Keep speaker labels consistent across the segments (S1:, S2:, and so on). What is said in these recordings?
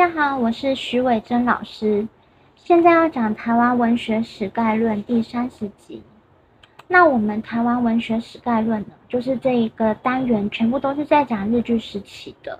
S1: 大家好，我是徐伟珍老师，现在要讲台湾文学史概论第三十集。那我们台湾文学史概论呢，就是这一个单元全部都是在讲日据时期的。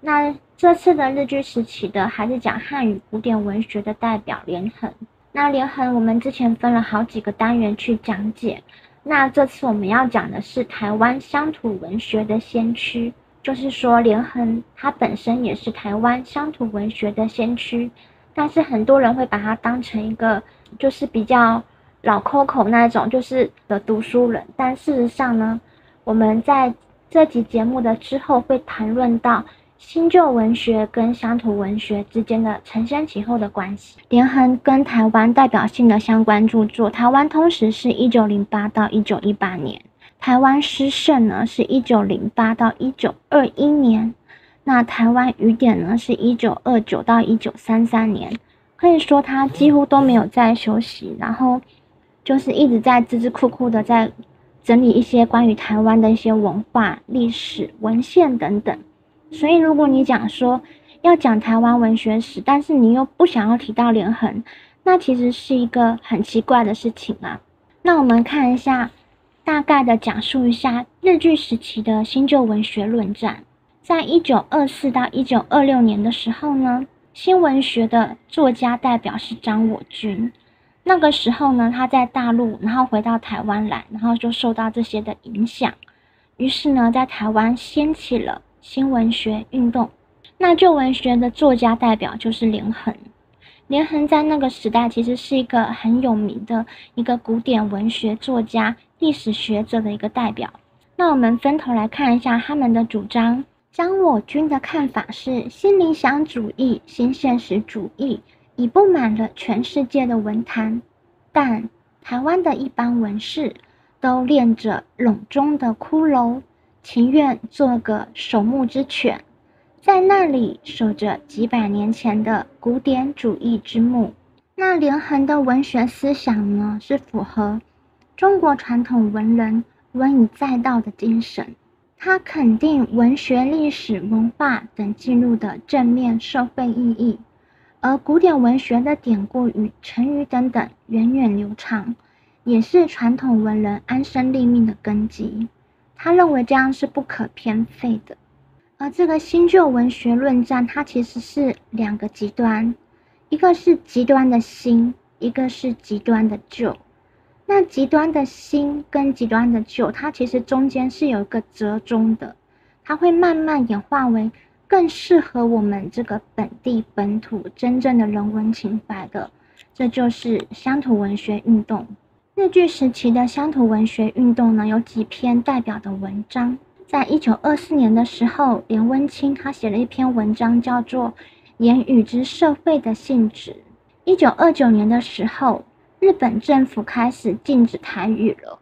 S1: 那这次的日据时期的，还是讲汉语古典文学的代表连横。那连横我们之前分了好几个单元去讲解，那这次我们要讲的是台湾乡土文学的先驱。就是说，连横他本身也是台湾乡土文学的先驱，但是很多人会把他当成一个就是比较老 Coco 那种，就是的读书人。但事实上呢，我们在这集节目的之后会谈论到新旧文学跟乡土文学之间的承先启后的关系。连横跟台湾代表性的相关著作，《台湾通史》是一九零八到一九一八年。台湾诗圣呢，是一九零八到一九二一年；那台湾雨点呢，是一九二九到一九三三年。可以说他几乎都没有在休息，然后就是一直在孜孜酷酷的在整理一些关于台湾的一些文化、历史文献等等。所以，如果你讲说要讲台湾文学史，但是你又不想要提到连横，那其实是一个很奇怪的事情啊。那我们看一下。大概的讲述一下日据时期的新旧文学论战。在一九二四到一九二六年的时候呢，新文学的作家代表是张我军。那个时候呢，他在大陆，然后回到台湾来，然后就受到这些的影响。于是呢，在台湾掀起了新文学运动。那旧文学的作家代表就是连横。连横在那个时代其实是一个很有名的一个古典文学作家、历史学者的一个代表。那我们分头来看一下他们的主张。张我军的看法是：新理想主义、新现实主义已布满了全世界的文坛，但台湾的一般文士都练着笼中的骷髅，情愿做个守墓之犬。在那里守着几百年前的古典主义之墓。那连横的文学思想呢，是符合中国传统文人文以载道的精神。他肯定文学、历史文化等记录的正面社会意义，而古典文学的典故与成语等等源远流长，也是传统文人安身立命的根基。他认为这样是不可偏废的。而这个新旧文学论战，它其实是两个极端，一个是极端的新，一个是极端的旧。那极端的新跟极端的旧，它其实中间是有一个折中的，它会慢慢演化为更适合我们这个本地本土真正的人文情怀的，这就是乡土文学运动。日据时期的乡土文学运动呢，有几篇代表的文章。在一九二四年的时候，连温清他写了一篇文章，叫做《言语之社会的性质》。一九二九年的时候，日本政府开始禁止台语了。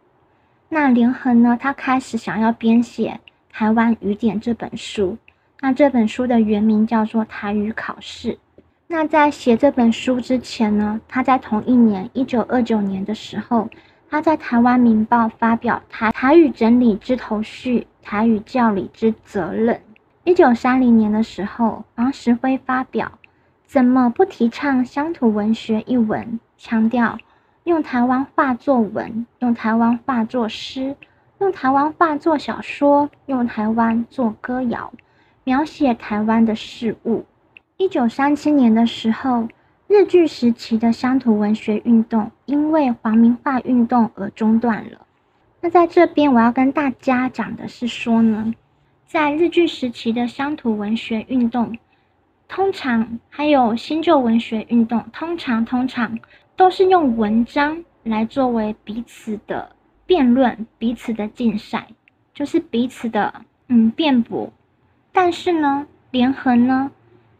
S1: 那连横呢，他开始想要编写《台湾语典》这本书。那这本书的原名叫做《台语考试》。那在写这本书之前呢，他在同一年一九二九年的时候，他在《台湾民报》发表《台台语整理之头绪》。台语教理之责任。一九三零年的时候，王石辉发表《怎么不提倡乡土文学》一文，强调用台湾话作文，用台湾话作诗，用台湾话作小说，用台湾做歌谣，描写台湾的事物。一九三七年的时候，日据时期的乡土文学运动因为皇民化运动而中断了。那在这边，我要跟大家讲的是说呢，在日据时期的乡土文学运动，通常还有新旧文学运动，通常通常都是用文章来作为彼此的辩论、彼此的竞赛，就是彼此的嗯辩驳。但是呢，连横呢，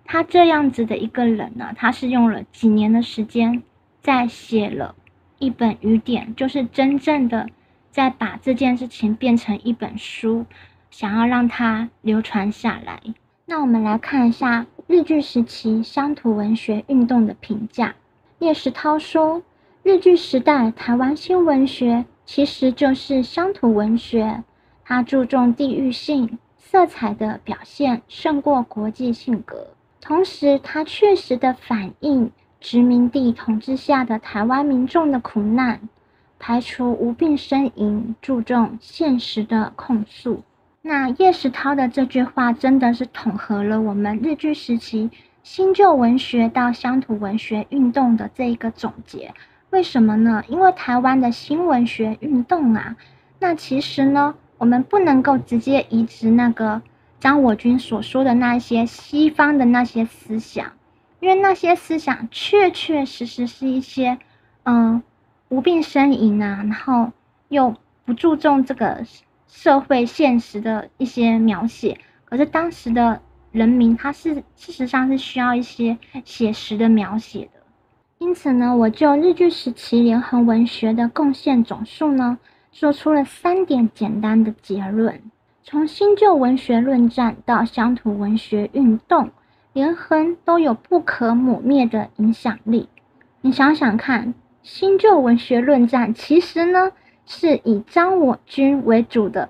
S1: 他这样子的一个人呢，他是用了几年的时间，在写了一本语典，就是真正的。在把这件事情变成一本书，想要让它流传下来。那我们来看一下日据时期乡土文学运动的评价。叶石涛说：“日据时代台湾新文学其实就是乡土文学，它注重地域性色彩的表现胜过国际性格。同时它确实的反映殖民地统治下的台湾民众的苦难，排除无病呻吟，注重现实的控诉。那叶石涛的这句话真的是统合了我们日据时期新旧文学到乡土文学运动的这一个总结。为什么呢？因为台湾的新文学运动啊，那其实呢，我们不能够直接移植那个张我军所说的那些西方的那些思想，因为那些思想确确实实是一些嗯无病呻吟啊，然后又不注重这个。社会现实的一些描写，可是当时的人民他是事实上是需要一些写实的描写的，因此呢，我就日据时期连横文学的贡献总数呢，做出了三点简单的结论：从新旧文学论战到乡土文学运动，连横都有不可抹灭的影响力。你想想看，新旧文学论战其实呢？是以张我军为主的，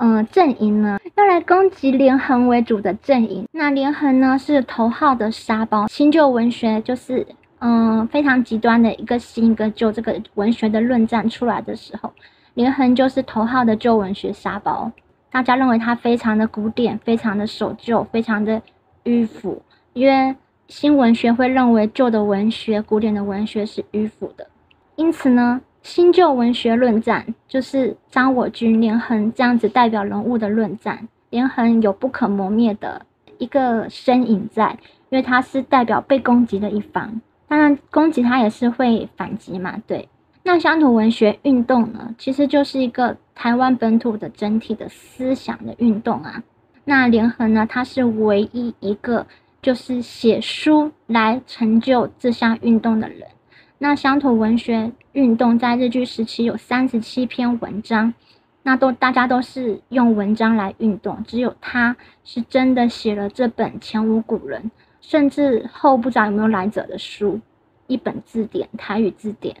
S1: 嗯，阵营呢，要来攻击连横为主的阵营。那连横呢，是头号的沙包。新旧文学就是，嗯，非常极端的一个新一个旧这个文学的论战出来的时候，连横就是头号的旧文学沙包。大家认为他非常的古典，非常的守旧，非常的迂腐，因为新文学会认为旧的文学、古典的文学是迂腐的，因此呢。新旧文学论战就是张我军、连横这样子代表人物的论战。连横有不可磨灭的一个身影在，因为他是代表被攻击的一方。当然，攻击他也是会反击嘛。对，那乡土文学运动呢，其实就是一个台湾本土的整体的思想的运动啊。那连横呢，他是唯一一个就是写书来成就这项运动的人。那乡土文学运动在日据时期有三十七篇文章，那都大家都是用文章来运动，只有他是真的写了这本前无古人，甚至后不知道有没有来者的书，一本字典台语字典。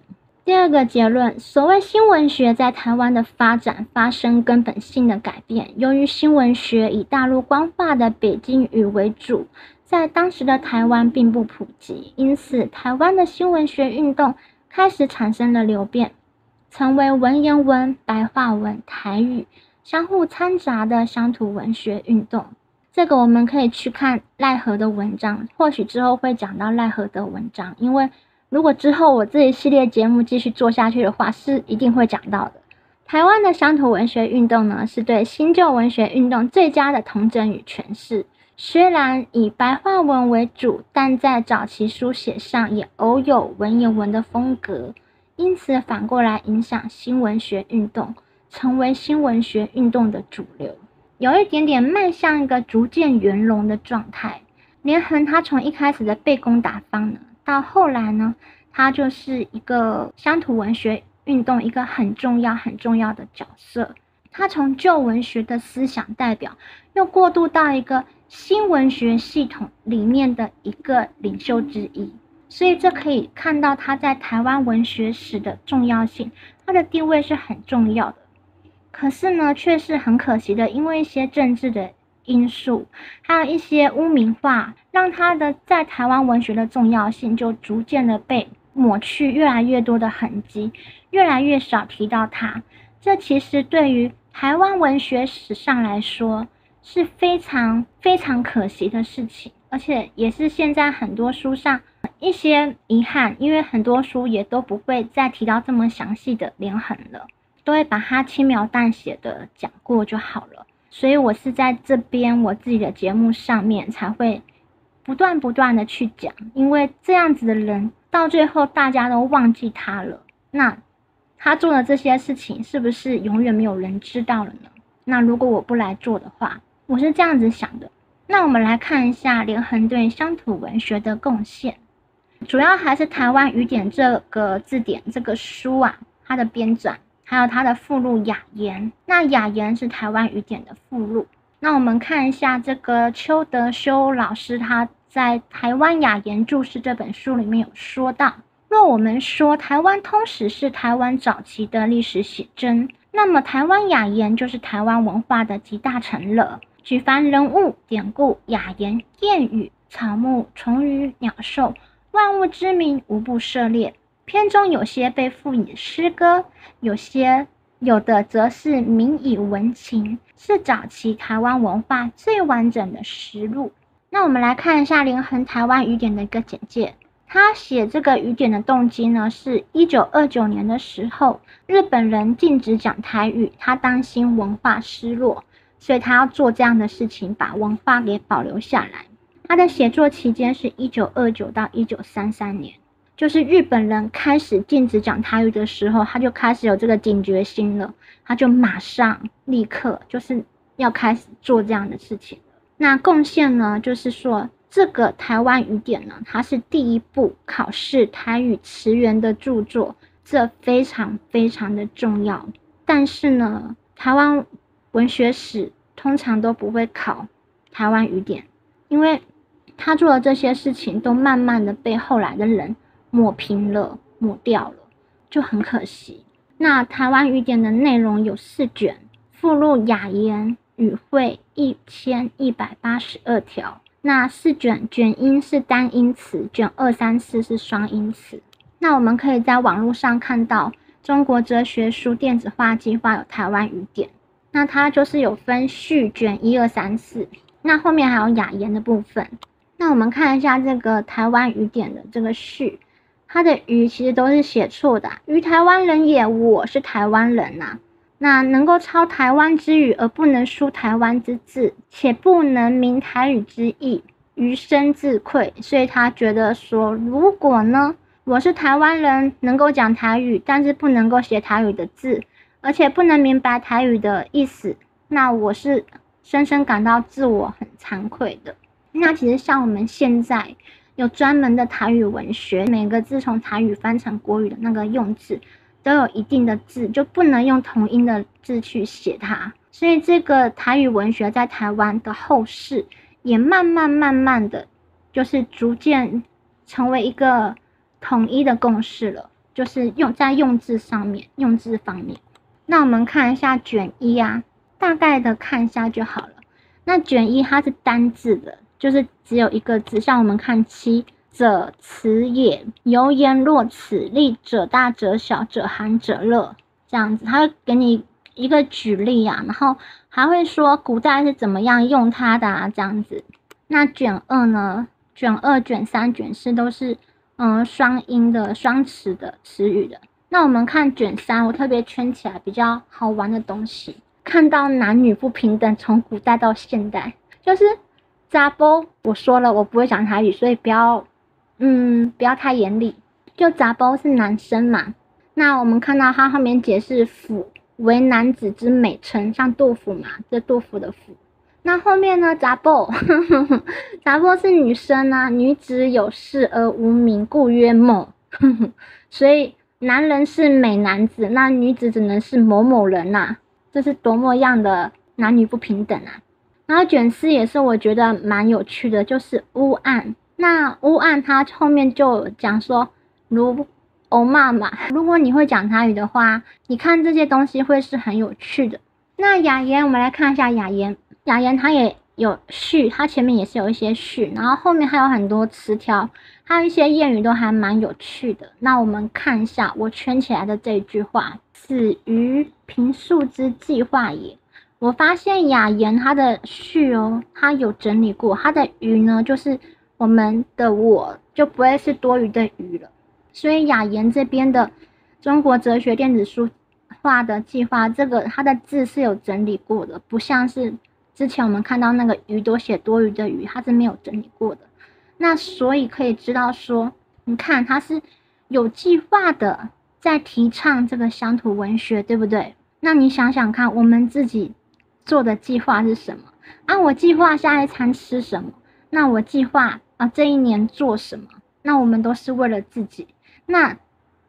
S1: 第二个结论，所谓新文学在台湾的发展发生根本性的改变，由于新文学以大陆官话的北京语为主。在当时的台湾并不普及，因此台湾的新文学运动开始产生了流变，成为文言文、白话文、台语相互掺杂的乡土文学运动。这个我们可以去看赖何的文章，或许之后会讲到赖何的文章，因为如果之后我这一系列节目继续做下去的话，是一定会讲到的。台湾的乡土文学运动呢，是对新旧文学运动最佳的统整与诠释。虽然以白话文为主，但在早期书写上也偶有文言文的风格，因此反过来影响新文学运动，成为新文学运动的主流，有一点点迈向一个逐渐圆融的状态。连横他从一开始的被攻打方呢，到后来呢，他就是一个乡土文学运动一个很重要很重要的角色。他从旧文学的思想代表，又过渡到一个。新文学系统里面的一个领袖之一，所以这可以看到他在台湾文学史的重要性，他的地位是很重要的。可是呢，却是很可惜的，因为一些政治的因素，还有一些污名化，让他的在台湾文学的重要性就逐渐的被抹去，越来越多的痕迹，越来越少提到他。这其实对于台湾文学史上来说。是非常非常可惜的事情，而且也是现在很多书上一些遗憾，因为很多书也都不会再提到这么详细的连横了，都会把它轻描淡写的讲过就好了。所以我是在这边我自己的节目上面才会不断不断的去讲，因为这样子的人到最后大家都忘记他了，那他做的这些事情是不是永远没有人知道了呢？那如果我不来做的话，我是这样子想的，那我们来看一下连横对乡土文学的贡献，主要还是台湾语典这个字典这个书啊，它的编纂，还有它的附录雅言。那雅言是台湾语典的附录。那我们看一下这个邱德修老师他在《台湾雅言注释》这本书里面有说到，若我们说台湾通史是台湾早期的历史写真，那么台湾雅言就是台湾文化的集大成了。举凡人物、典故、雅言、谚语，草木、虫鱼、鸟兽，万物之名无不涉猎。篇中有些被赋以诗歌，有些有的则是名以文情，是早期台湾文化最完整的实录。那我们来看一下连横台湾语典的一个简介。他写这个语点的动机呢，是一九二九年的时候，日本人禁止讲台语，他担心文化失落，所以他要做这样的事情，把文化给保留下来。他的写作期间是一九二九到一九三三年，就是日本人开始禁止讲台语的时候，他就开始有这个警觉心了，他就马上立刻就是要开始做这样的事情。那贡献呢，就是说。这个台湾语典呢，它是第一部考试台语词源的著作，这非常非常的重要。但是呢，台湾文学史通常都不会考台湾语典，因为他做的这些事情都慢慢的被后来的人抹平了、抹掉了，就很可惜。那台湾语典的内容有四卷，附录雅言语汇一千一百八十二条。那四卷卷音是单音词，卷二三四是双音词。那我们可以在网络上看到中国哲学书电子化计划有台湾语典，那它就是有分序卷一二三四，那后面还有雅言的部分。那我们看一下这个台湾语典的这个序，它的语其实都是写错的，于台湾人也，我是台湾人呐。那能够抄台湾之语而不能书台湾之字，且不能明台语之意，余生自愧。所以他觉得说，如果呢，我是台湾人，能够讲台语，但是不能够写台语的字，而且不能明白台语的意思，那我是深深感到自我很惭愧的。那其实像我们现在有专门的台语文学，每个字从台语翻成国语的那个用字。都有一定的字，就不能用同音的字去写它。所以这个台语文学在台湾的后世，也慢慢慢慢的，就是逐渐成为一个统一的共识了。就是用在用字上面，用字方面。那我们看一下卷一啊，大概的看一下就好了。那卷一它是单字的，就是只有一个字。像我们看七。者此也，由言若此，例者大者小，者寒者热，这样子，他会给你一个举例啊，然后还会说古代是怎么样用它的啊，这样子。那卷二呢？卷二、卷三、卷四都是嗯双音的双词的词语的。那我们看卷三，我特别圈起来比较好玩的东西，看到男女不平等，从古代到现代，就是扎波。我说了，我不会讲台语，所以不要。嗯，不要太严厉。就杂包是男生嘛，那我们看到他后面解释“腐”为男子之美称，像杜甫嘛，这杜甫的“腐”。那后面呢？杂包，杂包是女生啊，女子有事而无名，故曰某。所以男人是美男子，那女子只能是某某人呐。这是多么样的男女不平等啊！然后卷四也是我觉得蛮有趣的，就是乌暗。那乌暗他后面就讲说，如欧妈妈，如果你会讲台语的话，你看这些东西会是很有趣的。那雅言，我们来看一下雅言，雅言它也有序，它前面也是有一些序，然后后面还有很多词条，还有一些谚语都还蛮有趣的。那我们看一下我圈起来的这句话：子于平素之计划也。我发现雅言它的序哦，它有整理过，它的余呢就是。我们的我就不会是多余的余了，所以雅言这边的中国哲学电子书化的计划，这个它的字是有整理过的，不像是之前我们看到那个余多写多余的余，它是没有整理过的。那所以可以知道说，你看它是有计划的在提倡这个乡土文学，对不对？那你想想看，我们自己做的计划是什么？啊，我计划下一餐吃什么？那我计划。啊，这一年做什么？那我们都是为了自己。那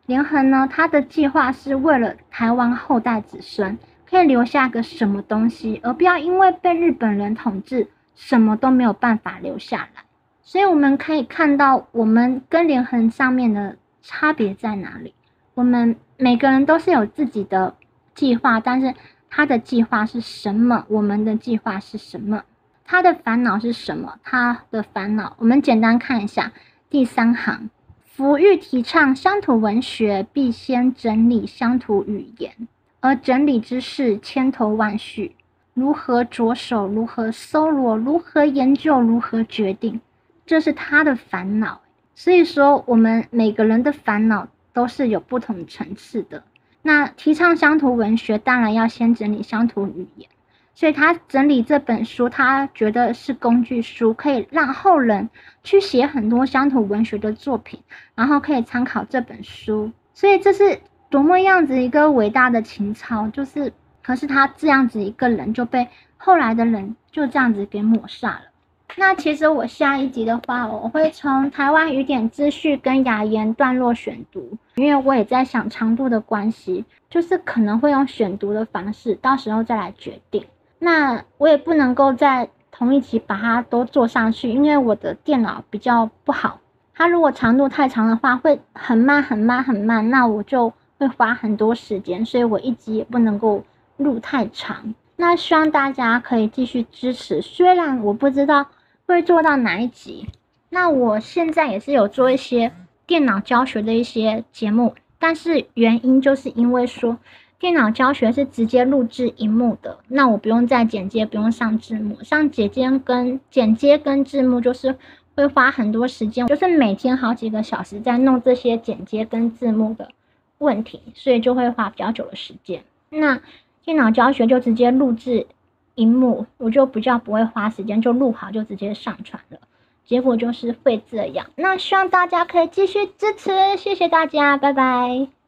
S1: 连横呢？他的计划是为了台湾后代子孙可以留下个什么东西，而不要因为被日本人统治，什么都没有办法留下来。所以我们可以看到，我们跟连横上面的差别在哪里？我们每个人都是有自己的计划，但是他的计划是什么？我们的计划是什么？他的烦恼是什么？他的烦恼，我们简单看一下第三行。福欲提倡乡土文学，必先整理乡土语言，而整理之事千头万绪，如何着手？如何搜罗？如何研究？如何决定？这是他的烦恼。所以说，我们每个人的烦恼都是有不同层次的。那提倡乡土文学，当然要先整理乡土语言。所以他整理这本书，他觉得是工具书，可以让后人去写很多乡土文学的作品，然后可以参考这本书。所以这是多么样子一个伟大的情操，就是，可是他这样子一个人就被后来的人就这样子给抹煞了。那其实我下一集的话，我会从台湾语典资讯跟雅言段落选读，因为我也在想长度的关系，就是可能会用选读的方式，到时候再来决定。那我也不能够在同一集把它都做上去，因为我的电脑比较不好。它如果长度太长的话，会很慢很慢很慢，那我就会花很多时间，所以我一集也不能够录太长。那希望大家可以继续支持，虽然我不知道会做到哪一集。那我现在也是有做一些电脑教学的一些节目，但是原因就是因为说。电脑教学是直接录制荧幕的，那我不用再剪接，不用上字幕。上剪接跟剪接跟字幕就是会花很多时间，就是每天好几个小时在弄这些剪接跟字幕的问题，所以就会花比较久的时间。那电脑教学就直接录制荧幕，我就比较不会花时间，就录好就直接上传了。结果就是会这样。那希望大家可以继续支持，谢谢大家，拜拜。